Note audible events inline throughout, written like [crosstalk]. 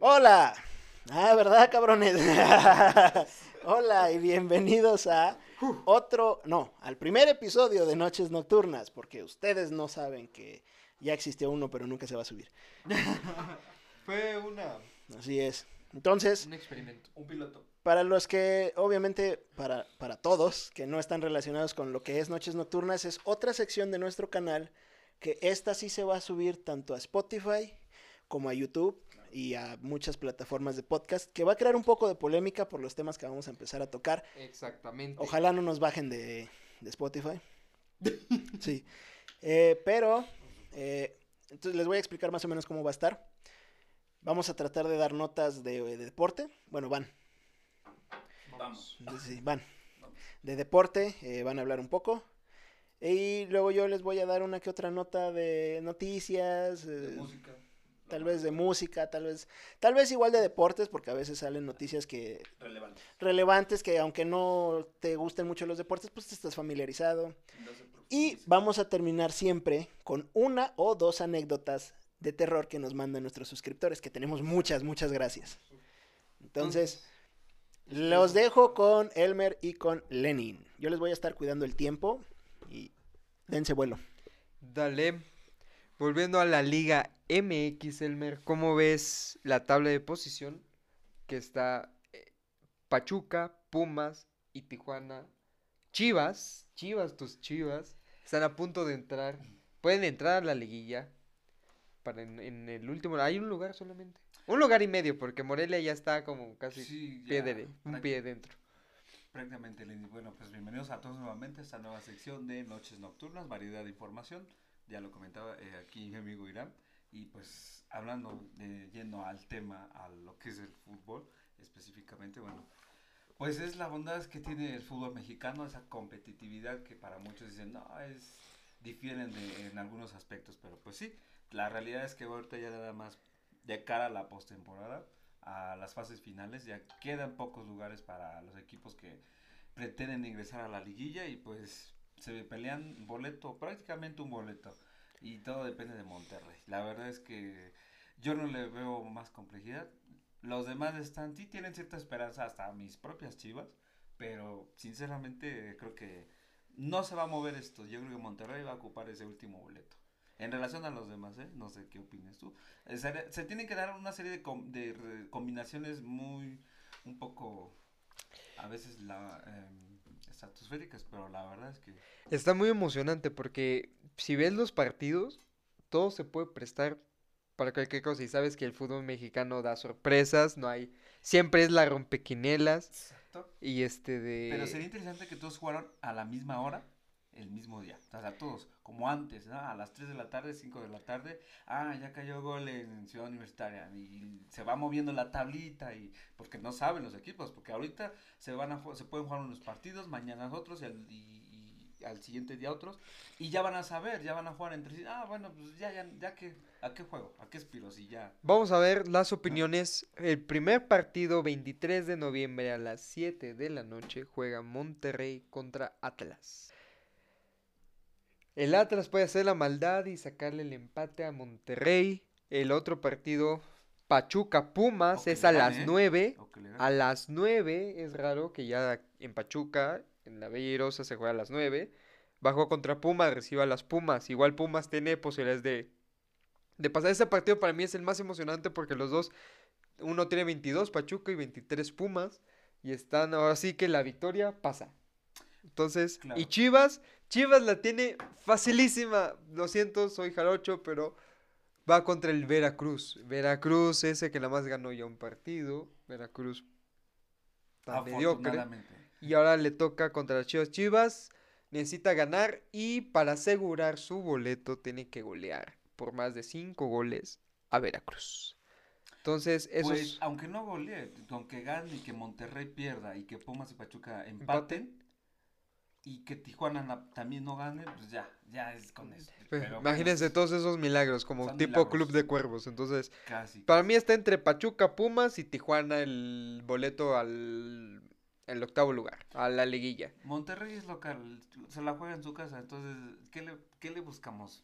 Hola. Ah, ¿verdad, cabrones? [laughs] Hola y bienvenidos a otro, no, al primer episodio de Noches Nocturnas, porque ustedes no saben que ya existió uno, pero nunca se va a subir. [laughs] Fue una. Así es. Entonces, Un experimento. Un piloto. para los que, obviamente, para, para todos que no están relacionados con lo que es Noches Nocturnas, es otra sección de nuestro canal, que esta sí se va a subir tanto a Spotify como a YouTube y a muchas plataformas de podcast, que va a crear un poco de polémica por los temas que vamos a empezar a tocar. Exactamente. Ojalá no nos bajen de, de Spotify. [laughs] Sí. Eh, pero, eh, entonces les voy a explicar más o menos cómo va a estar. Vamos a tratar de dar notas de, de deporte. Bueno, van. Vamos. Sí, van. De deporte, eh, van a hablar un poco. Y luego yo les voy a dar una que otra nota de noticias. De eh, música. Tal vez de música, tal vez, tal vez igual de deportes, porque a veces salen noticias que Relevante. relevantes que aunque no te gusten mucho los deportes, pues te estás familiarizado. Y vamos a terminar siempre con una o dos anécdotas de terror que nos mandan nuestros suscriptores, que tenemos muchas, muchas gracias. Entonces, los dejo con Elmer y con Lenin. Yo les voy a estar cuidando el tiempo y dense vuelo. Dale. Volviendo a la Liga MX, Elmer, ¿cómo ves la tabla de posición? Que está eh, Pachuca, Pumas y Tijuana. Chivas, Chivas, tus Chivas, están a punto de entrar. Pueden entrar a la liguilla. Para en, en el último. Hay un lugar solamente. Un lugar y medio, porque Morelia ya está como casi Sí, pie ya, de- un pie dentro. Prácticamente, Lenny. Bueno, pues bienvenidos a todos nuevamente a esta nueva sección de Noches Nocturnas, variedad de información. Ya lo comentaba eh, aquí mi amigo Irán. Y pues hablando, de, yendo al tema, a lo que es el fútbol específicamente, bueno, pues es la bondad que tiene el fútbol mexicano, esa competitividad que para muchos dicen, no, es difieren de- en algunos aspectos, pero pues sí, la realidad es que ahorita ya nada más de cara a la postemporada, a las fases finales, ya quedan pocos lugares para los equipos que pretenden ingresar a la liguilla y pues se pelean boleto, prácticamente un boleto. Y todo depende de Monterrey. La verdad es que yo no le veo más complejidad. Los demás están, sí tienen cierta esperanza, hasta mis propias chivas, pero sinceramente creo que no se va a mover esto. Yo creo que Monterrey va a ocupar ese último boleto. En relación a los demás, ¿eh? No sé qué opinas tú. Eh, Se, se tienen que dar una serie de, de combinaciones muy, un poco, a veces, la, em, estratosféricas, pero la verdad es que Está muy emocionante porque si ves los partidos, todo se puede prestar para cualquier cosa. Y sabes que el fútbol mexicano da sorpresas, no hay. Siempre es la rompequinelas. Y este de. Pero sería interesante que todos jugaran a la misma hora, el mismo día. O sea, todos, como antes, ¿no? A las 3 de la tarde, 5 de la tarde. Ah, ya cayó gol en Ciudad Universitaria. Y se va moviendo la tablita. y Porque no saben los equipos. Porque ahorita se van a se pueden jugar unos partidos, mañana otros y al, y- y al siguiente día otros. Y ya van a saber, ya van a jugar entre sí. Ah, bueno, pues ya, ya, ya que, ¿a qué juego? ¿A qué aspiro? Si ya. Vamos a ver las opiniones. El primer partido, 23 de noviembre a las 7 de la noche, juega Monterrey contra Atlas. El Atlas puede hacer la maldad y sacarle el empate a Monterrey. El otro partido, Pachuca Pumas, es le a gane, las ¿eh? 9. o que le A las 9 es raro que ya en Pachuca, en la Bella Irosa se juega a las 9. Bajó contra Pumas, reciba a las Pumas. Igual Pumas tiene posibilidades de, de pasar. Ese partido para mí es el más emocionante porque los dos, uno tiene 22 Pachuca y 23 Pumas. Y están, ahora sí que la victoria pasa. Entonces, Claro. y Chivas, Chivas la tiene facilísima. Lo siento, soy jarocho, pero va contra el Veracruz. Veracruz, ese que nada más ganó ya un partido. Veracruz tan mediocre. Y ahora le toca contra las Chivas. Chivas necesita ganar y para asegurar su boleto tiene que golear por más de 5 goles a Veracruz. Entonces, eso Pues, es- aunque no golee, aunque gane y que Monterrey pierda y que Pumas y Pachuca empaten y que Tijuana na- también no gane, pues ya, ya es con eso. Pero Imagínense bueno, todos esos milagros, como tipo milagros. Club de Cuervos. Entonces, Casi. para casi. mí está entre Pachuca, Pumas y Tijuana el boleto al el octavo lugar, a la liguilla. Monterrey es local, se la juega en su casa, entonces, ¿qué le, qué le buscamos?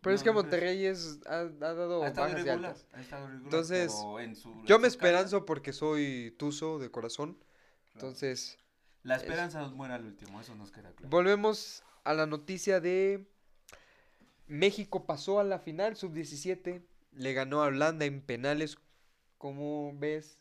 Pero es que. Monterrey es, ha, ha dado Ha estado bajas y irregular, altas. ha estado irregular, Entonces, en su- Yo en me esperanzo porque soy tuzo de corazón. claro. Entonces, La es- esperanza nos muere al último, eso nos queda claro. volvemos a la noticia de México pasó a la final sub-17, le ganó a Holanda en penales. ¿Cómo ves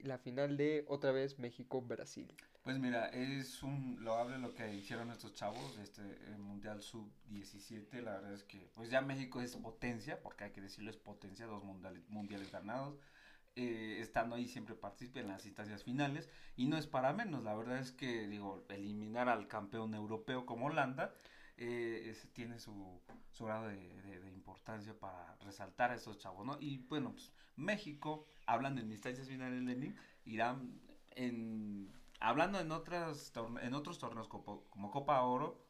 la final de otra vez México-Brasil? Pues mira, es un loable lo que hicieron estos chavos, este el Mundial Sub-17, la verdad es que pues ya México es potencia, porque hay que decirlo es potencia, dos mundiales, mundiales ganados, eh, estando ahí siempre participa en las instancias finales, y no es para menos, la verdad es que digo, eliminar al campeón europeo como Holanda, eh, tiene su, grado de, importancia para resaltar a estos chavos, ¿no? Y bueno, pues México, hablando en instancias finales, Lenin, irán en hablando en otras en otros torneos como, como Copa Oro,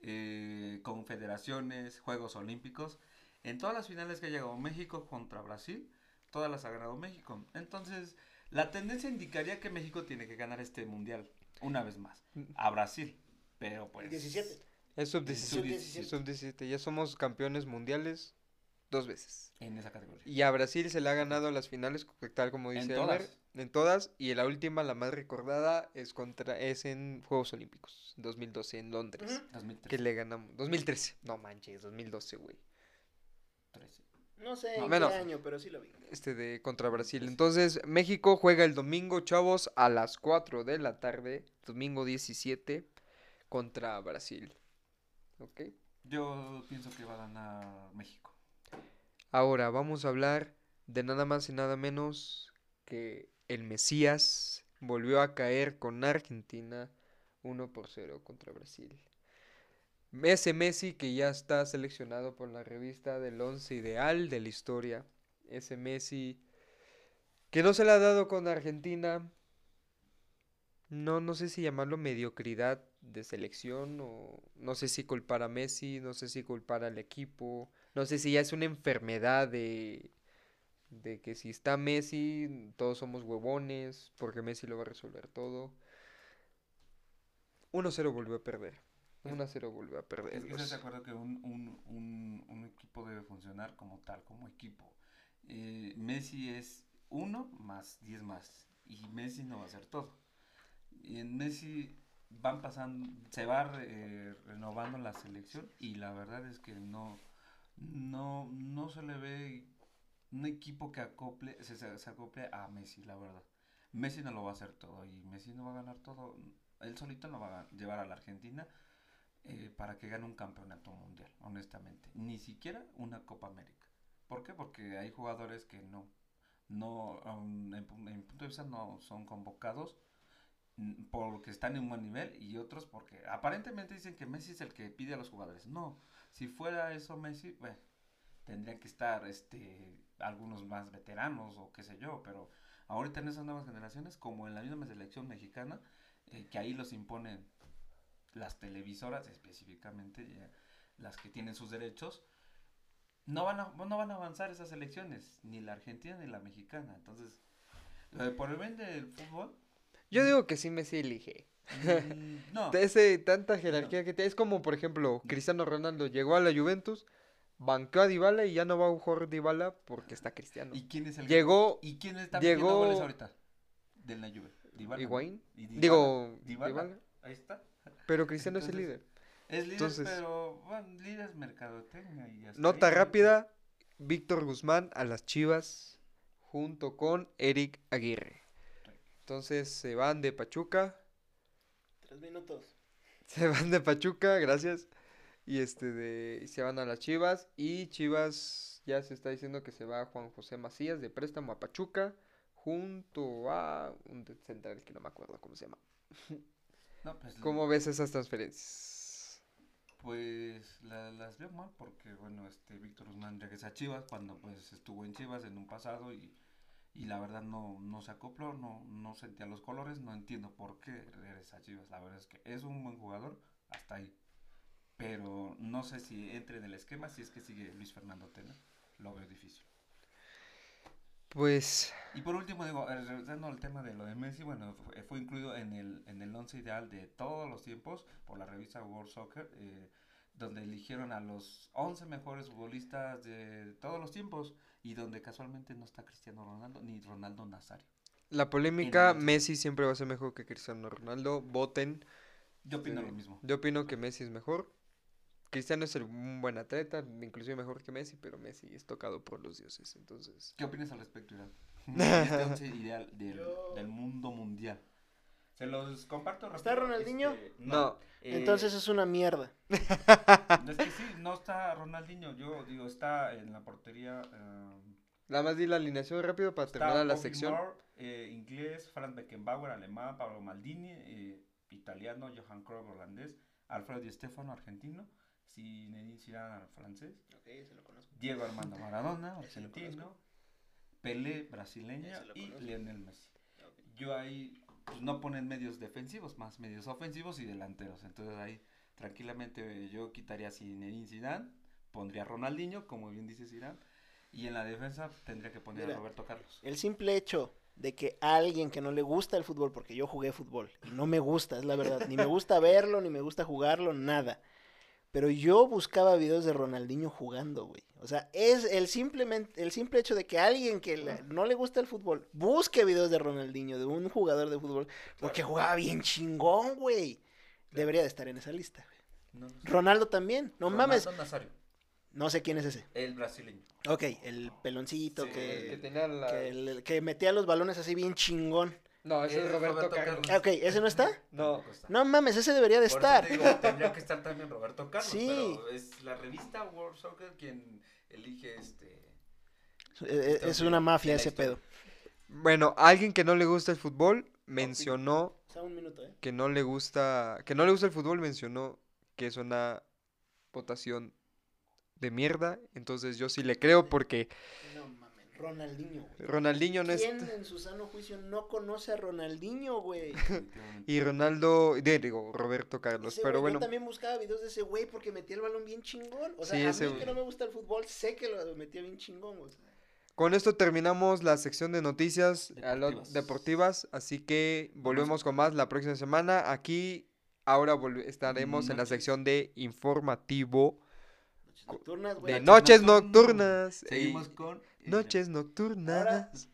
eh, confederaciones, Juegos Olímpicos, en todas las finales que ha llegado México contra Brasil, todas las ha ganado México. Entonces, la tendencia indicaría que México tiene que ganar este mundial una vez más a Brasil, pero pues 17. Es sub-17. Sub-17. Sub-17. Ya somos campeones mundiales dos veces. en esa categoría. Y a Brasil se le ha ganado las finales, tal como En dice todas. Elmer, en todas. Y la última, la más recordada, es contra es en Juegos Olímpicos, 2012 en Londres. 2013. Que le ganamos. 2013. No manches, 2012, güey. No sé No, en menos. qué año, pero sí lo vi. Este de contra Brasil. Entonces, México juega el domingo, chavos, a las 4 de la tarde, domingo 17, contra Brasil. ¿Ok? Yo pienso que va a ganar México. Ahora vamos a hablar de nada más y nada menos que el Mesías volvió a caer con Argentina 1 por 0 contra Brasil. Ese Messi que ya está seleccionado por la revista del once ideal de la historia. Ese Messi que no se le ha dado con Argentina. No, no sé si llamarlo mediocridad de selección o no sé si culpar a Messi, no sé si culpar al equipo. No sé si ya es una enfermedad de, de que si está Messi, todos somos huevones, porque Messi lo va a resolver todo. 1-0 volvió a perder. 1-0 volvió a perder. Es que estoy de acuerdo que un, un, un, equipo debe funcionar como tal, como equipo. Eh, Messi es uno más 10 más. Y Messi no va a hacer todo. Y en Messi van pasando, se va re- renovando la selección y la verdad es que no, no, no se le ve un equipo que acople, se, se- se acople a Messi, la verdad. Messi no lo va a hacer todo y Messi no va a ganar todo. Él solito no va a llevar a la Argentina eh, para que gane un campeonato mundial, honestamente. Ni siquiera una Copa América. ¿Por qué? Porque hay jugadores que no, no um, en, en punto de vista no son convocados porque están en un buen nivel y otros porque aparentemente dicen que Messi es el que pide a los jugadores. No, si fuera eso Messi, bueno, tendrían que estar este algunos más veteranos o qué sé yo, pero ahorita en esas nuevas generaciones, como en la misma selección mexicana, eh, que ahí los imponen las televisoras específicamente, ya, las que tienen sus derechos, no van, a, no van a avanzar esas elecciones, ni la argentina ni la mexicana. Entonces, lo de por el bien del fútbol, Yo digo que sí Messi elige. mm, no. [laughs] De ese, tanta jerarquía que tiene. Es como, por ejemplo, Cristiano Ronaldo llegó a la Juventus, banqueó a Dybala y ya no va a jugar Dybala porque está Cristiano. ¿Y quién es el Llegó ¿Y quién está llegó- goles ahorita? Del la Juve. Dybala. Digo, Dybala. Dybala. Ahí está. Pero Cristiano es el líder. Es líder, Entonces- pero bueno, líder es mercadotecnia y hasta Nota ahí. rápida, Víctor Guzmán a las Chivas junto con Eric Aguirre. Entonces se van de Pachuca, Tres minutos. [laughs] se van de Pachuca, gracias. Y este de se van a las Chivas y Chivas ya se está diciendo que se va Juan José Macías de préstamo a Pachuca junto a un central que no me acuerdo cómo se llama. [laughs] No, pues, ¿Cómo ves esas transferencias? Pues la- las veo mal porque, bueno, este Víctor Guzmán regresa a Chivas cuando pues estuvo en Chivas en un pasado y, y la verdad no, no se acopló, no, no sentía los colores, no entiendo por qué regresa a Chivas. La verdad es que es un buen jugador hasta ahí. Pero no sé si entre en el esquema, si es que sigue Luis Fernando Tena, lo veo difícil. Pues Y por último, digo, eh, regresando al tema de lo de Messi, bueno, fue, fue incluido en el, en el once ideal de todos los tiempos por la revista World Soccer. eh, donde eligieron a los 11 mejores futbolistas de todos los tiempos y donde casualmente no está Cristiano Ronaldo ni Ronaldo Nazario. La polémica, Messi siempre va a ser mejor que Cristiano Ronaldo. Voten. Yo opino Sí. lo mismo. Yo opino que Messi es mejor. Cristiano es el- un buen atleta, inclusive mejor que Messi, pero Messi es tocado por los dioses, entonces... ¿Qué opinas al respecto, Irán? [laughs] este once ideal del, Yo- del mundo mundial. Se los comparto ¿Está rápido, Ronaldinho? este, No. eh, Entonces es una mierda. [laughs] Es que sí, no está Ronaldinho. Yo digo, está en la portería. eh, Nada más di la alineación rápido para está terminar la Bobby sección. Moore, eh, inglés, Franz Beckenbauer, alemán, Pablo Maldini, eh, italiano, Johan Cruyff, holandés, Alfredo Di Stefano, argentino, Zinedine Zidane, francés, Diego Armando Maradona, [laughs] argentino, Pelé, lo y. Lionel Messi. Yo ahí pues, no ponen medios defensivos, más medios ofensivos y delanteros. Entonces ahí tranquilamente yo quitaría Zinedine Zidane, pondría Ronaldinho, como bien dice Zidane, y en la defensa tendría que poner Mira, a Roberto Carlos. El simple hecho de que alguien que no le gusta el fútbol, porque yo jugué fútbol, y no me gusta, es la verdad, ni me gusta verlo, ni me gusta jugarlo, nada. Pero yo buscaba videos de Ronaldinho jugando, güey. O sea, es el simplemente el simple hecho de que alguien que no le gusta el fútbol busque videos de Ronaldinho, de un jugador de fútbol, porque jugaba bien chingón, güey. Debería de estar en esa lista. güey. No, no sé. Ronaldo también, no mames. Nazario, No sé quién es ese. el brasileño. Ok, el peloncito Sí, que, tenía la... que, el- que metía los balones así bien chingón. No, ese es Es Roberto, Roberto Carlos. Carlos. Ah, Ok, ¿ese no está? No. No mames, ese debería de Por eso estar. te digo, [laughs] tendría que estar también Roberto Carlos, Sí. pero es la revista World Soccer quien elige este... Eh, eh, Es una mafia ese historia. pedo. Bueno, alguien que no le gusta el fútbol mencionó un minuto, ¿eh? que no le gusta, que no le gusta el fútbol, mencionó que es una votación de mierda. Entonces yo sí le creo porque No mames, Ronaldinho, güey. Ronaldinho no ¿Quién en su sano juicio no conoce a Ronaldinho, güey? [laughs] Y Ronaldo, de- digo, Roberto Carlos. Ese Pero güey, bueno, Yo también buscaba videos de ese güey porque metía el balón bien chingón. O sea, Sí, a ese mí güey. que no me gusta el fútbol, sé que lo metía bien chingón, güey. con esto terminamos la sección de noticias a Deportivas. deportivas. Así que volvemos con más la próxima semana. Aquí ahora estaremos en la sección de informativo Noches nocturnas, güey. de Noches noches nocturnas. Seguimos con... eh, noches nocturnas.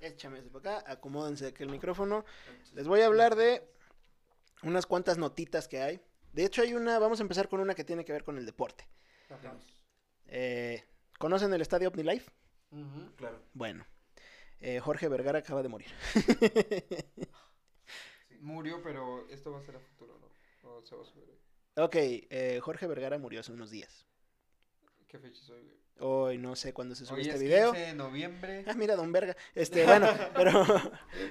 Échame para acá, acomódense aquí el micrófono. Les voy a hablar de unas cuantas notitas que hay. De hecho, hay una, vamos a empezar con una que tiene que ver con el deporte. Eh, ¿Conocen el estadio OmniLife? Ujú. Claro. Bueno, eh, Jorge Vergara acaba de morir. Murió, pero esto va a ser a futuro, ¿no? O se va a subir. ok, eh, Jorge Vergara murió hace unos días. ¿Qué fecha es hoy? güey? Hoy no sé cuándo se sube Hoy este es video. 15 de noviembre. Ah, mira, don Verga. Este, [laughs] bueno, pero,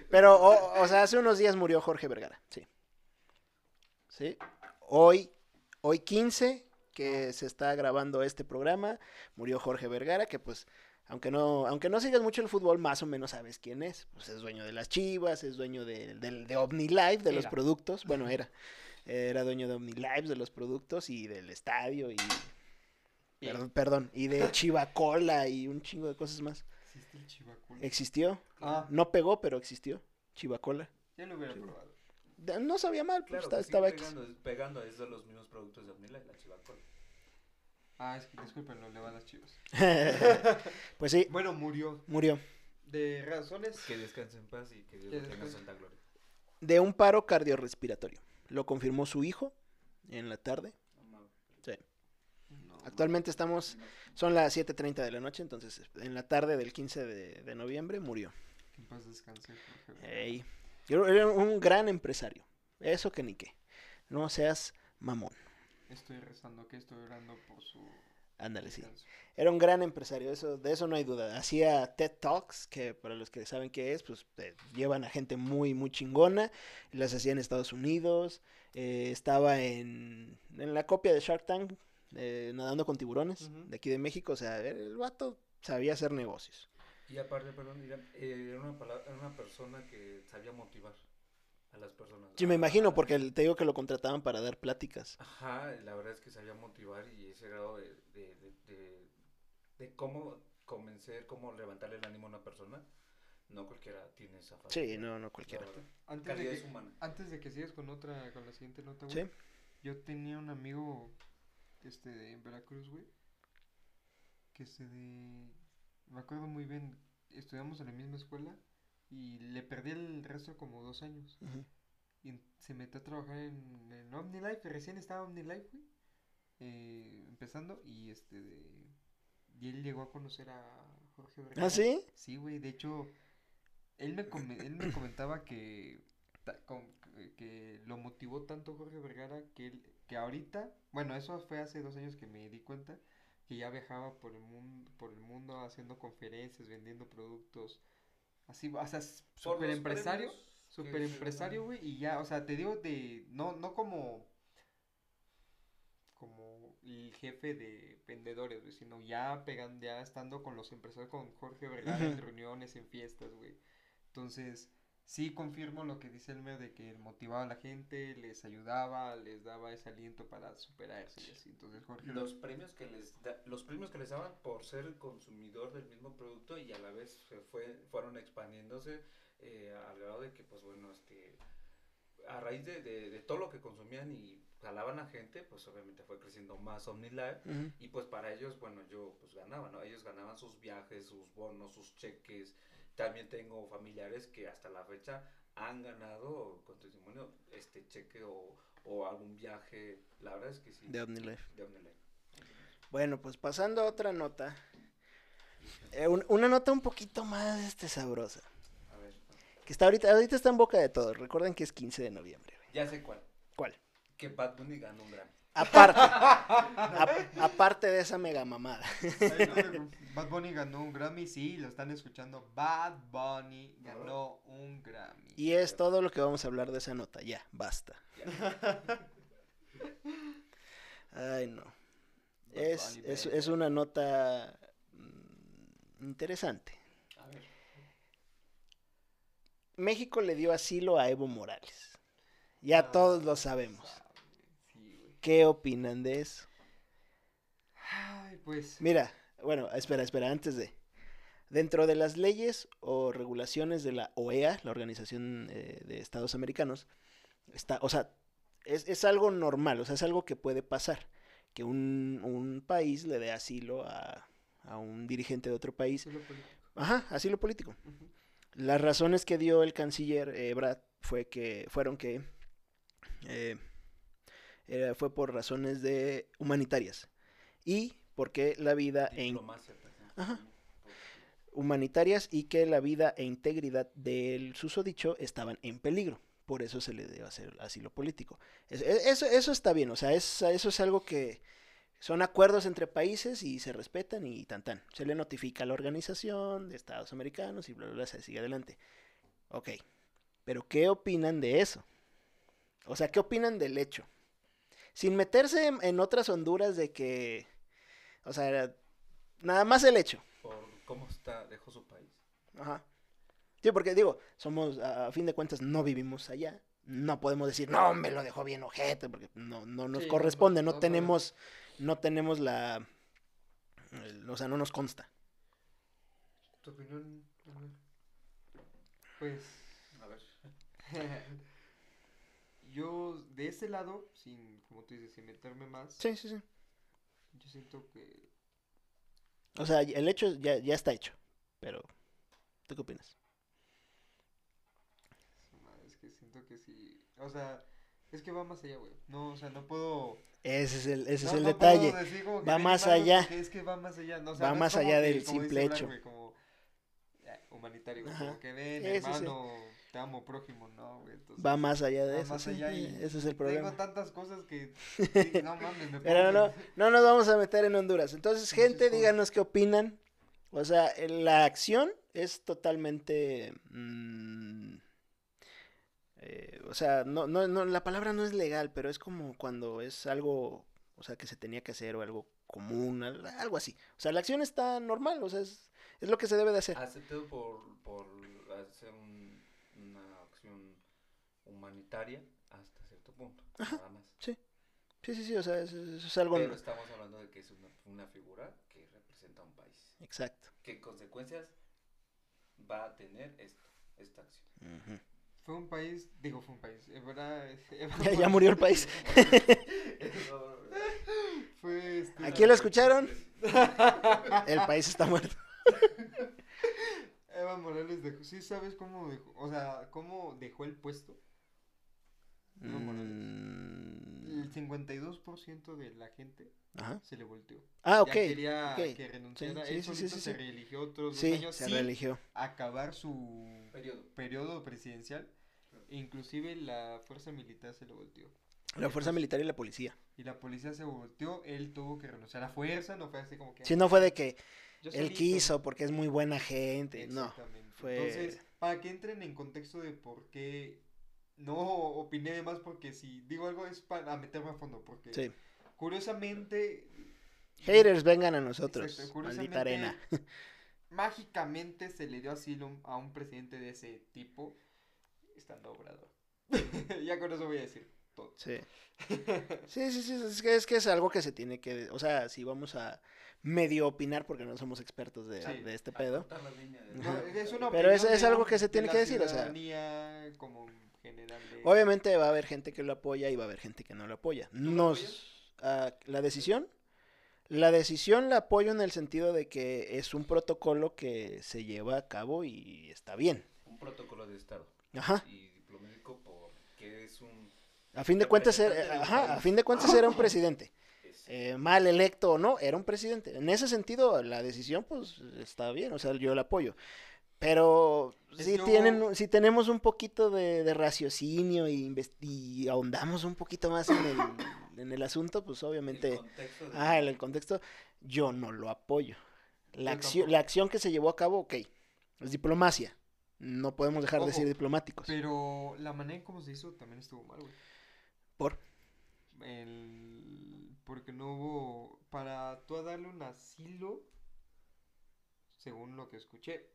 pero, o, o sea, hace unos días murió Jorge Vergara, sí. Sí. Hoy, hoy 15, que se está grabando este programa, murió Jorge Vergara, que pues, aunque no, aunque no sigas mucho el fútbol, más o menos sabes quién es. Pues es dueño de las Chivas, es dueño de, del- de OmniLife, de los productos. Bueno, era. Era dueño de OmniLife, de los productos y del estadio y... Y- Perdón, perdón, y de [laughs] Chivacola y un chingo de cosas más. ¿Existe el chivaculo? Existió. Ah, No pegó, pero existió. Chivacola. ya lo hubiera probado. De- No sabía mal, pues Claro, que estaba sigue X. pegando, pegando es de los mismos productos de Omnila, la chivacola. Ah, es que discúlpenlo, le van las chivas. [laughs] pues sí, Bueno, murió. murió. De razones. Que descanse en paz y que Dios Que lo tenga santa gloria. De un paro cardiorrespiratorio. Lo confirmó su hijo en la tarde. Actualmente estamos, son las 7.30 de la noche, entonces en la tarde del 15 de, de noviembre murió. Que paz descanse. Ey. Yo- Era un gran empresario. Eso que ni qué. No seas mamón. Estoy rezando que estoy orando por su. Ándale, sí. Era un gran empresario, eso, de eso no hay duda. Hacía TED Talks, que para los que saben qué es, pues eh, llevan a gente muy, muy chingona. Las hacía en Estados Unidos. eh, estaba en, en la copia de Shark Tank, eh, nadando con tiburones, de aquí de México. O sea, el vato sabía hacer negocios. Y aparte, perdón, Irán, eh, era, una pala- era una persona que sabía motivar a las personas. Sí, me imagino, porque el- te digo que lo contrataban para dar pláticas. Ajá, la verdad es que sabía motivar y ese grado de, de, de, de- de cómo convencer, cómo levantarle el ánimo a una persona, no cualquiera tiene esa Sí, facilidad, no, no cualquiera. de, que, humana. antes de que sigas con otra, con la siguiente nota, güey, Sí. yo tenía un amigo este, de en Veracruz, güey. Que este de... Me acuerdo muy bien, estudiamos en la misma escuela y le perdí el resto como dos años. Y se metió a trabajar en, en OmniLife, recién estaba OmniLife, güey. eh, empezando y este de... Y él llegó a conocer a Jorge Vergara. ¿Ah, sí? Sí, güey, de hecho, él me, él me comentaba que, ta- con- que- que lo motivó tanto Jorge Vergara que él, que ahorita, bueno, eso fue hace dos años que me di cuenta, que ya viajaba por el mundo, por el mundo haciendo conferencias, vendiendo productos, así, o sea, s- Por súper los empresario, se empresario, güey, y ya, o sea, te digo de, no, no como, como el jefe de vendedores, güey, sino ya pegando, ya estando con los empresarios, con Jorge Vergara en [laughs] reuniones, en fiestas, güey. Entonces, sí confirmo lo que dice Elmer de que motivaba a la gente, les ayudaba, les daba ese aliento para superarse y así. Entonces, Jorge Los premios que les da- los premios que les daban por ser el consumidor del mismo producto y a la vez se fue fueron expandiéndose eh, al grado de que pues bueno este a raíz de, de, de todo lo que consumían y jalaban a gente pues obviamente fue creciendo más OmniLife Ujú. y pues para ellos bueno yo pues ganaba no ellos ganaban sus viajes sus bonos sus cheques también tengo familiares que hasta la fecha han ganado con testimonio este cheque o, o algún viaje la verdad es que sí De OmniLife. de OmniLife. Bueno, pues pasando a otra nota. Eh, un- una nota un poquito más este, sabrosa. A ver, Que está ahorita, ahorita está en boca de todos. Recuerden que es 15 de noviembre. ya sé cuál. ¿Cuál? Que Bad Bunny ganó un Grammy. Aparte. ap- aparte de esa mega mamada. Bad Bunny ganó un Grammy, sí, lo están escuchando. Bad Bunny ganó un Grammy. Y es todo lo que vamos a hablar de esa nota. Ya, basta. Ay, no. Es, es, es una nota mm, interesante. A ver. México le dio asilo a Evo Morales. Ya Ah, todos lo sabemos. ¿Qué opinan de eso? Ay, pues. Mira, bueno, espera, espera, antes de. Dentro de las leyes o regulaciones de la OEA, la Organización eh, de Estados Americanos, está, o sea, es, es algo normal, o sea, es algo que puede pasar, que un, un país le dé asilo a, a un dirigente de otro país. eso es lo político. Ajá, asilo político. Las razones que dio el canciller Ebrard fue que fueron que eh, era- fue por razones de humanitarias y porque la vida e Diplomacia. pues, humanitarias y que la vida e integridad del susodicho estaban en peligro. Por eso se le dio hacer asilo político. E- Eso, eso está bien, o sea, es- eso es algo que son acuerdos entre países y se respetan y tan tan. Se le notifica a la organización de Estados Americanos y bla, bla, bla, se sigue adelante. Ok, pero ¿qué opinan de eso? O sea, ¿qué opinan del hecho? Sin meterse en, en otras honduras de que, o sea, nada más el hecho. Por cómo está, dejó su país. Ajá. Sí, porque digo, somos, a, a fin de cuentas, no vivimos allá. No podemos decir, no, me lo dejó bien ojete, porque no, no nos Sí, corresponde, no, no tenemos, no tenemos la, el- o sea, no nos consta. ¿Tu opinión? Manuel? Pues. A ver. [laughs] Yo, de ese lado, sin, como tú dices, sin meterme más, Sí, sí, sí. yo siento que. O sea, el hecho ya, ya está hecho, pero, ¿tú qué opinas? Es que siento que sí. O sea, es que va más allá, güey. No, o sea, no puedo. Ese es el, ese no- es el no detalle. Va más allá. Es que va más allá. No, o sea, Va más allá que, del simple hecho. como, humanitario, como que ven, hermano, te amo, prójimo, no, güey. Entonces, Va más allá de va eso, más sí, allá y ese es el problema. Tengo tantas cosas que. [laughs] sí, no mames, me Pero no, no nos vamos a meter en Honduras. Entonces, gente, díganos qué opinan. O sea, la acción es totalmente... mm, eh, o sea, no, no, no, la palabra no es legal, pero es como cuando es algo, o sea, que se tenía que hacer o algo común, al- algo así. O sea, la acción está normal, o sea, es, es lo que se debe de hacer. Aceptado por, por hacer un- una acción humanitaria hasta cierto punto. Nada más. Sí, sí, sí, o sea, eso, eso es algo... Pero estamos hablando de que es una, una figura que representa a un país. Exacto. ¿Qué consecuencias va a tener esto, esta acción? Fue un país, digo, fue un país, en verdad. [laughs] Ya, ya murió el país. [laughs] Fue este, Aquí lo escucharon. [laughs] El país está muerto. [laughs] Eva Morales dejó. ¿Sí sabes cómo dejó? O sea, cómo dejó el puesto? Eva Morales. Mm, El 52% de la gente Ajá. se le volteó. Ah, Ya ok. quería que renunciara. Sí, Él sí, sí, solito sí, se sí. reeligió otros dos Sí, años se sin reeligió. acabar su Periodo. periodo presidencial. Inclusive la fuerza militar se le volteó. La fuerza militar y la policía. Y la policía se volteó, él tuvo que renunciar a fuerza, no fue así como que... Si no fue de que yo él quiso porque es muy buena gente. No. Fue- Entonces, para que entren en contexto de por qué no opiné de más, porque si digo algo es para meterme a fondo, porque Sí. curiosamente... Haters, vengan a nosotros. Exacto, Maldita arena. [laughs] Mágicamente se le dio asilo a un presidente de ese tipo, estando obrador. [laughs] ya con eso voy a decir todo. Sí. [laughs] Sí, sí, sí. Es que, es que es algo que se tiene que. O sea, si vamos a medio opinar, porque no somos expertos de, Sí. de este pedo. cortar la línea de- No, [laughs] es una Pero es- es algo que se tiene que decir, o sea. ciudadanía como general de- Obviamente va a haber gente que lo apoya y va a haber gente que no lo apoya. Nos, ah, la decisión, la decisión la apoyo en el sentido de que es un protocolo que se lleva a cabo y está bien. Un protocolo de Estado. Ajá. Y diplomático porque es un... A fin de cuentas, era, ajá, a fin de cuentas era un [laughs] presidente. Eh, mal electo o no, era un presidente. En ese sentido, la decisión, pues, está bien, o sea, yo la apoyo. Pero si que tienen, si tenemos un poquito de, de raciocinio y, y ahondamos un poquito más en el, en el asunto, pues el obviamente, contexto de- ah, en el contexto, yo no lo apoyo. La, acción, la acción que se llevó a cabo, ok, es diplomacia. No podemos dejar de ser diplomáticos. Pero la manera en cómo se hizo también estuvo mal, güey. ¿Por? El... Porque no hubo... Para tú darle un asilo, según lo que escuché,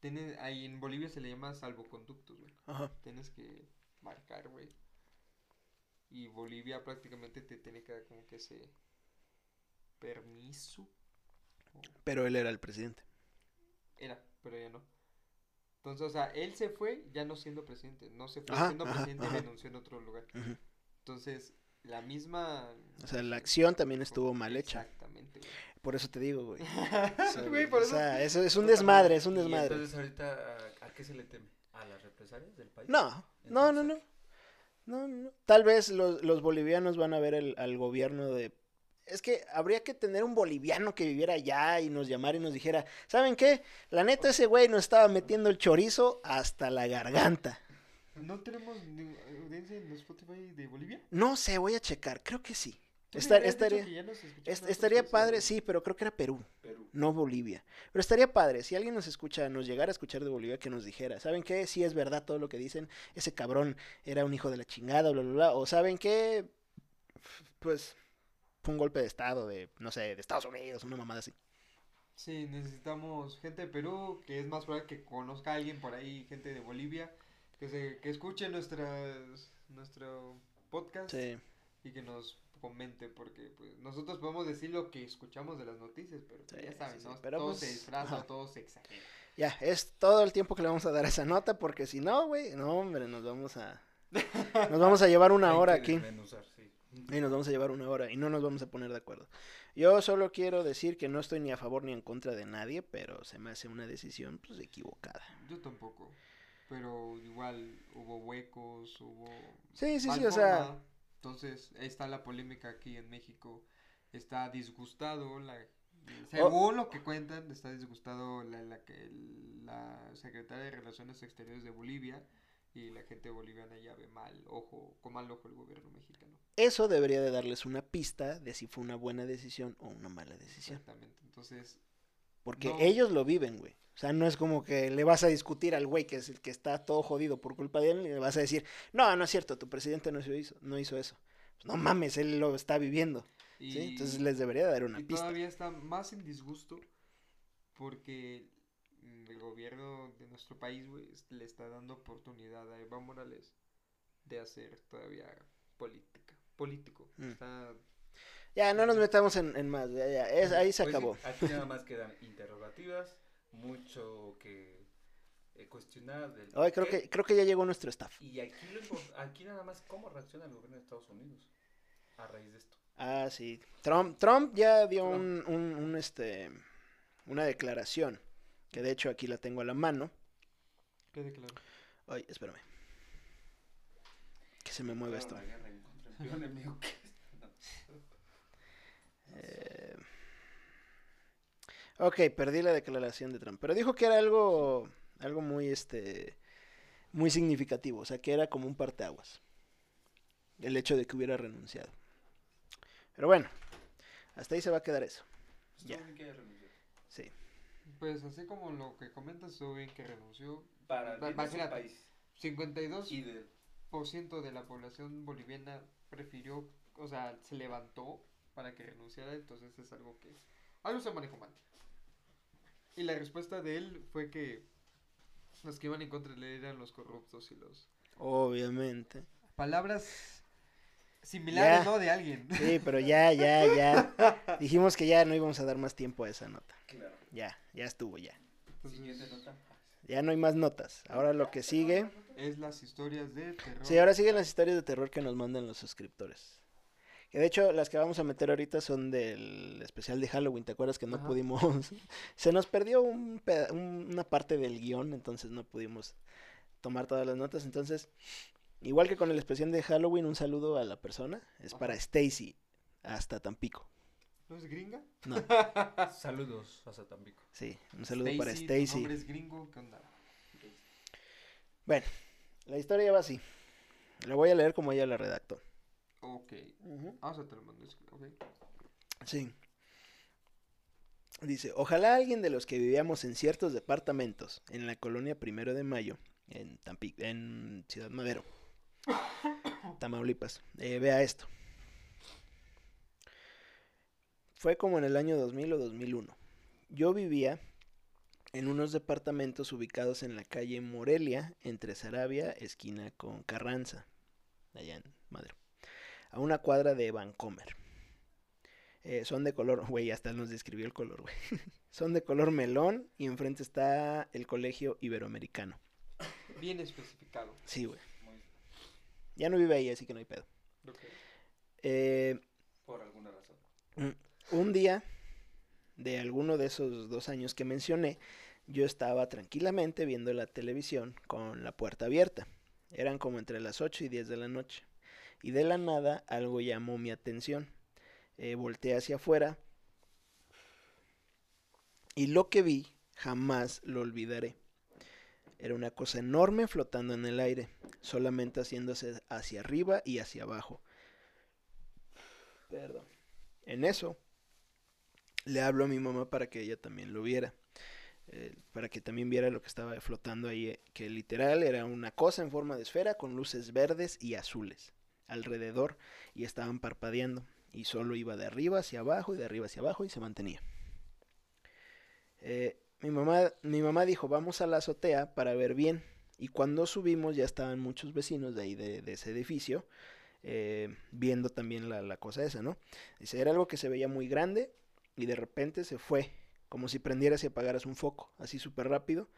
tiene... ahí en Bolivia se le llama salvoconductos, güey. Ajá. Tienes que marcar, güey. Y Bolivia prácticamente te tiene que dar como que ese permiso. Pero él era el presidente. Era, pero ya no. Entonces, o sea, él se fue ya no siendo presidente. No se fue Ajá, siendo ajá, presidente y renunció en otro lugar. Entonces, la misma... O sea, la acción también estuvo mal hecha. Exactamente, güey. Por eso te digo, güey. O [laughs] sea, Güey, por o eso- sea, es un desmadre, es un Y desmadre. entonces ahorita, ¿a, a qué se le teme? ¿A las represalias del país? No, no, no, No, no, no. Tal vez los, los bolivianos van a ver el- al gobierno de... Es que habría que tener un boliviano que viviera allá y nos llamara y nos dijera, ¿saben qué? La neta ese güey nos estaba metiendo el chorizo hasta la garganta. ¿No tenemos audiencia en Spotify de Bolivia? No sé, voy a checar, creo que sí. Estar- estaría est- estaría padre, sí, pero creo que era Perú. Perú. no Bolivia. Pero estaría padre, si alguien nos escucha, nos llegara a escuchar de Bolivia, que nos dijera, ¿saben qué? Si es verdad todo lo que dicen, ese cabrón era un hijo de la chingada, bla, bla, bla. O ¿saben qué? Pues fue un golpe de estado de, no sé, de Estados Unidos, una mamada así. Sí, necesitamos gente de Perú, que es más probable que conozca a alguien por ahí, gente de Bolivia, que se que escuche nuestras nuestro podcast Sí. y que nos comente porque pues nosotros podemos decir lo que escuchamos de las noticias, pero pues, Sí, ya saben, sí, sí, ¿no? pero, todo pues, se disfraza, ajá. todo se exagera. Ya, es todo el tiempo que le vamos a dar a esa nota, porque si no, güey, no, hombre, nos vamos a... Nos vamos a llevar una [laughs] hora aquí. Y nos vamos a llevar una hora y no nos vamos a poner de acuerdo. Yo solo quiero decir que no estoy ni a favor ni en contra de nadie, pero se me hace una decisión pues equivocada. Yo tampoco. Pero igual hubo huecos, hubo Sí, sí, sí, o sea. Entonces, ahí está la polémica aquí en México. Está disgustado la según lo que cuentan, está disgustado la, la que la secretaria de Relaciones Exteriores de Bolivia y la gente boliviana ya ve mal ojo, con mal ojo el gobierno mexicano. eso debería de darles una pista de si fue una buena decisión o una mala decisión. Exactamente. Entonces, Porque No. ellos lo viven, güey. O sea, no es como que le vas a discutir al güey que es el que está todo jodido por culpa de él y le vas a decir, no, no es cierto, tu presidente no hizo, no hizo eso. Pues, no mames, él lo está viviendo. y, ¿sí? Entonces les debería dar una y pista. todavía está más en disgusto porque el gobierno de nuestro país, güey, le está dando oportunidad a Eva Morales de hacer todavía política, político. Mm. Está Ya, no nos metamos en, en más, ya, ya, es, ahí se Pues sí, acabó. aquí nada más [laughs] quedan interrogativas, mucho que eh, cuestionar. Del Ay, creo que, creo que ya llegó nuestro staff. Y aquí, lo aquí nada más cómo reacciona el gobierno de Estados Unidos a raíz de esto. Ah, sí. Trump, Trump ya dio un, un, un, este, una declaración, que de hecho aquí la tengo a la mano. ¿Qué declaró? Ay, espérame. Que se me mueve esto. Guerra enemigo. Eh, ok, perdí la declaración de Trump, pero dijo que era algo, algo muy, este, muy significativo, o sea, que era como un parteaguas, el hecho de que hubiera renunciado. Pero bueno, hasta ahí se va a quedar eso, Estuvo Ya. bien que haya renunciado. sí. Pues así como lo que comentas, estuvo bien que renunció. Para el país. 52% Y de, de la población boliviana prefirió, o sea, se levantó para que renunciara, entonces es algo que... Algo se manejó mal. Y la respuesta de él fue que los que iban en contra de él eran los corruptos y los... Obviamente. Palabras similares, Ya. ¿no? De alguien. Sí, pero ya, ya, ya. [laughs] Dijimos que ya no íbamos a dar más tiempo a esa nota. claro. Ya, ya estuvo ya. Entonces, Siguiente nota. Ya no hay más notas. Ahora lo que sigue... es las historias de terror. Sí, ahora siguen las historias de terror que nos mandan los suscriptores. Que de hecho, las que vamos a meter ahorita son del especial de Halloween. ¿Te acuerdas que no Ajá. pudimos? [laughs] Se nos perdió un peda- una parte del guion, entonces no pudimos tomar todas las notas. Entonces, igual que con el especial de Halloween, un saludo a la persona. Es para. Stacy, hasta Tampico. ¿No es gringa? No, [laughs] Saludos hasta Tampico. sí, un saludo para Stacy, tu nombre es gringo, ¿qué onda? Bueno, la historia va así. La voy a leer como ella la redactó. Ok. Ah, o sea, te lo. Sí. Dice, ojalá alguien de los que vivíamos en ciertos departamentos en la colonia Primero de Mayo, en Tampico, en Ciudad Madero, [coughs] Tamaulipas, eh, vea esto. Fue como en el año 2000 o 2001. Yo vivía en unos departamentos ubicados en la calle Morelia, entre Sarabia, esquina con Carranza, allá en Madero, a una cuadra de Vancomer. Eh, son de color, [laughs] güey, hasta nos describió el color, güey. [laughs] son de color melón y enfrente está el colegio iberoamericano. Bien especificado. Sí, güey. Ya no vive ahí, así que no hay pedo. Eh, por alguna razón. Un día de alguno de esos dos años que mencioné, yo estaba tranquilamente viendo la televisión con la puerta abierta. Eran como entre las 8 y 10 de la noche. Y de la nada algo llamó mi atención. Eh, volteé hacia afuera. Y lo que vi jamás lo olvidaré. Era una cosa enorme flotando en el aire, solamente haciéndose hacia arriba y hacia abajo. Perdón. En eso, le hablo a mi mamá para que ella también lo viera. eh, para que también viera lo que estaba flotando ahí, eh, que literal era una cosa en forma de esfera con luces verdes y azules alrededor y estaban parpadeando y solo iba de arriba hacia abajo y de arriba hacia abajo y se mantenía. Eh, mi, mamá, mi mamá dijo, vamos a la azotea para ver bien. Y cuando subimos ya estaban muchos vecinos de ahí de, ese edificio eh, viendo también la, la cosa esa, ¿no? Dice, era algo que se veía muy grande y de repente se fue, como si prendieras y apagaras un foco, así súper rápido.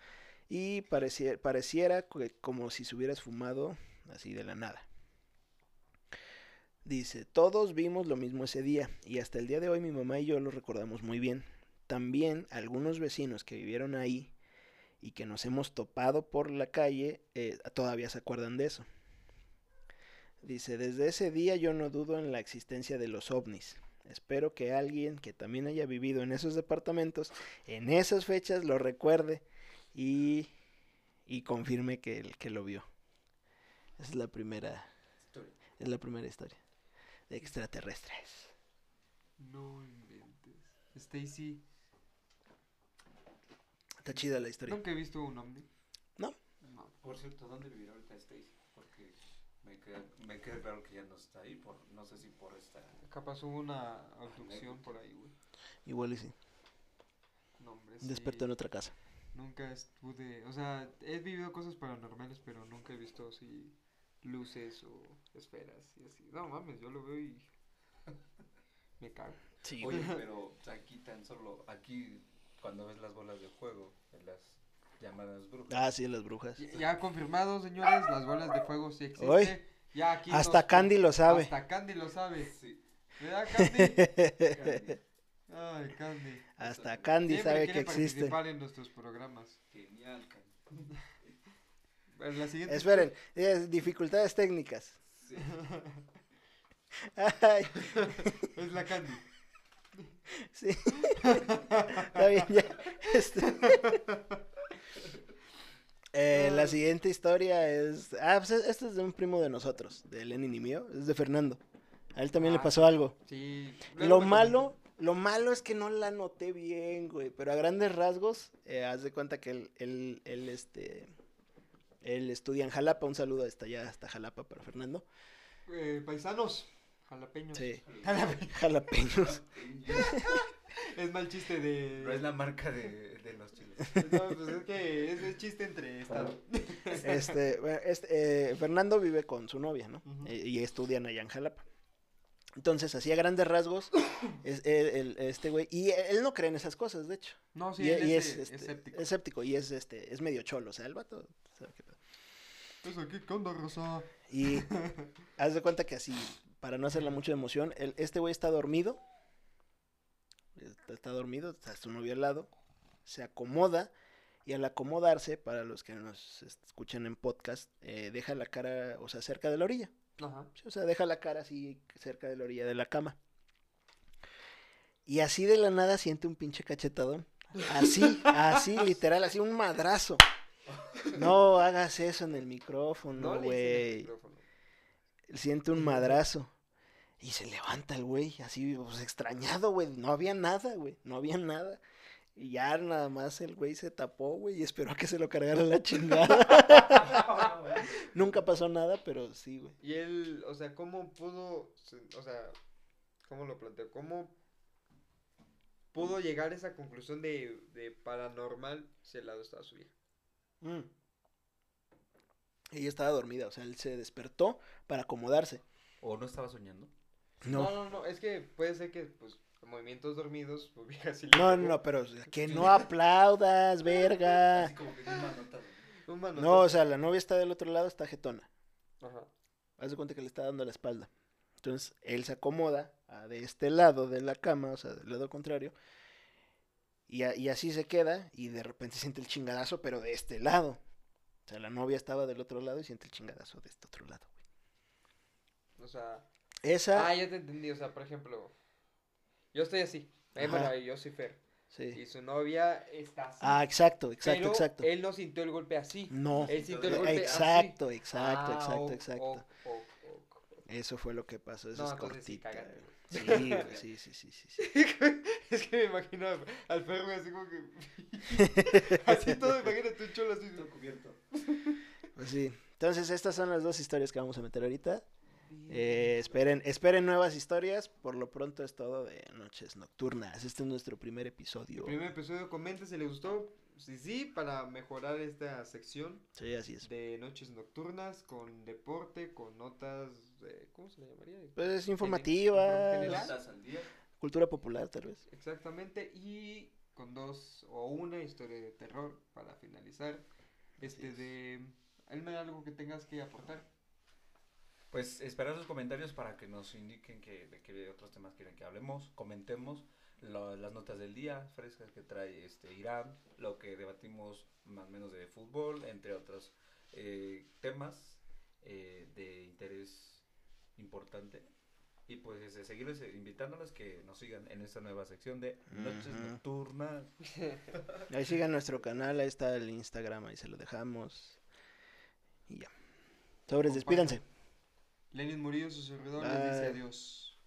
Y pareciera que- como si se hubieras fumado así de la nada. Dice, todos vimos lo mismo ese día y hasta el día de hoy mi mamá y yo lo recordamos muy bien. También algunos vecinos que vivieron ahí y que nos hemos topado por la calle eh, todavía se acuerdan de eso. Dice, desde ese día yo no dudo en la existencia de los ovnis. Espero que alguien que también haya vivido en esos departamentos en esas fechas lo recuerde y, y confirme que, el- que lo vio. Esa es la primera, es la primera historia de extraterrestres. No inventes. Stacy, Está chida la historia. nunca he visto un ovni. No. No. Por cierto, ¿dónde vivirá ahorita Stacy? Porque me queda, me queda claro que ya no está ahí, por, no sé si por esta... Capaz hubo una abducción por ahí, güey. Igual y sí. No, hombre, sí. Despertó en otra casa. Nunca pude, o sea, he vivido cosas paranormales, pero nunca he visto así luces o esferas y así. No mames, yo lo veo y [laughs] me cago. Sí, Oye, [laughs] pero aquí tan solo, aquí cuando ves las bolas de fuego, en las llamadas brujas. Ah, sí, las brujas. Ya, ya confirmado, señores, las bolas de fuego sí existen. Ya aquí Hasta nos- Candy lo sabe. Hasta Candy lo sabe. Sí, ¿Verdad, Candy? [laughs] Ay, Candy. Hasta Candy Siempre sabe que existe. participar en nuestros programas. Genial, Candy. Bueno, la siguiente Esperen, es dificultades técnicas. Sí. [laughs] Ay, Es la Candy. sí. Está bien, ya. Este. Eh, la siguiente historia es. Ah, pues esto es de un primo de nosotros, de Lenin y mío. Es de Fernando. A él también le Ah, pasó algo. Sí. Lo malo, lo malo es que no la noté bien, güey. Pero a grandes rasgos, eh, haz de cuenta que él, él, él, este. Él estudia en Jalapa. Un saludo hasta allá, hasta Jalapa para Fernando. Eh, paisanos, jalapeños. Sí. Jalape- [laughs] Jalapeños. [laughs] Es mal chiste de. No es la marca de, de los chiles. [laughs] No, pues es que es el chiste entre estados. Este, bueno, este, eh, Fernando vive con su novia, ¿no? Eh, y estudian allá en Jalapa. Entonces, así a grandes rasgos, [coughs] es, el- el- este güey, y él no cree en esas cosas, de hecho. No, sí, y, él y es, es, este, escéptico. escéptico, y es, este, es medio cholo, o sea, el vato, sabe qué pedo. ¿Qué, qué onda, Rosa? Y [laughs] haz de cuenta que así, para no hacerla mucho de emoción, el- este güey está dormido, está, está dormido, está su novio al lado, se acomoda, y al acomodarse, para los que nos escuchan en podcast, eh, deja la cara, o sea, cerca de la orilla. Ajá. O sea, deja la cara así cerca de la orilla de la cama. Y así de la nada siente un pinche cachetadón. Así, así, literal, así un madrazo. [laughs] No hagas eso en el micrófono, No el güey. micrófono. Siente un madrazo. Y se levanta el güey, así, pues extrañado, güey. No había nada, güey. No había nada. Y ya nada más el güey se tapó, güey, y esperó a que se lo cargara la chingada. [laughs] Nunca pasó nada, pero sí, güey. Y él, o sea, ¿cómo pudo, o sea, cómo lo planteo? ¿Cómo pudo llegar a esa conclusión de, de paranormal si al lado estaba su hija? Mm. Ella estaba dormida, o sea, él se despertó para acomodarse. ¿O no estaba soñando? No, No, no, no, es que puede ser que, pues, movimientos dormidos, su vieja sí le no, no, no, pero o sea, que no aplaudas, verga. Así como que bien manotado. [laughs] un manotón. No, o sea, la novia está del otro lado, está jetona. Ajá. Haz de cuenta que le está dando la espalda. Entonces, él se acomoda a de este lado de la cama, o sea, del lado contrario. Y, a- y así se queda y de repente [laughs] siente el chingadazo, pero de este lado. O sea, la novia estaba del otro lado y siente el chingadazo de este otro lado. güey. O sea, Esa... ah, ya te entendí, o sea, por ejemplo, yo estoy así, eh, bueno, yo soy Fer, sí. y su novia está así. Ah, exacto, exacto, pero exacto. él no sintió el golpe así. No. Él sintió el golpe Exacto, así. exacto, Ah, exacto, ok, exacto. ok, ok, ok. Eso fue lo que pasó, eso No, es sí, cortita. güey. Sí, [laughs] güey, sí, sí, sí, sí, [laughs] es que me imagino al- perro así como que. [laughs] así todo, imagínate un cholo así. Todo cubierto. Pues sí. Entonces, estas son las dos historias que vamos a meter ahorita. Eh, esperen, esperen nuevas historias. Por lo pronto es todo de Noches Nocturnas. Este es nuestro primer episodio. Primer episodio, comenta si le gustó. Si sí, para mejorar esta sección Sí, así es. de noches nocturnas con deporte, con notas. eh, ¿Cómo se le llamaría? Pues día. cultura popular tal vez. Exactamente. Y con dos o una historia de terror para finalizar. Este es. de. Elmer, algo que tengas que aportar. Pues esperar sus comentarios para que nos indiquen que, de qué otros temas quieren que hablemos, comentemos lo- las notas del día frescas que trae este Irán, lo que debatimos más o menos de fútbol, entre otros eh, temas eh, de interés importante. Y pues este, seguirles eh, invitándolos que nos sigan en esta nueva sección de Noches. Nocturnas. [laughs] Ahí sigan nuestro canal, ahí está el Instagram, ahí se lo dejamos. Y ya. Sobres, despídanse. Lenin Murillo, su servidor, les dice Bye. adiós.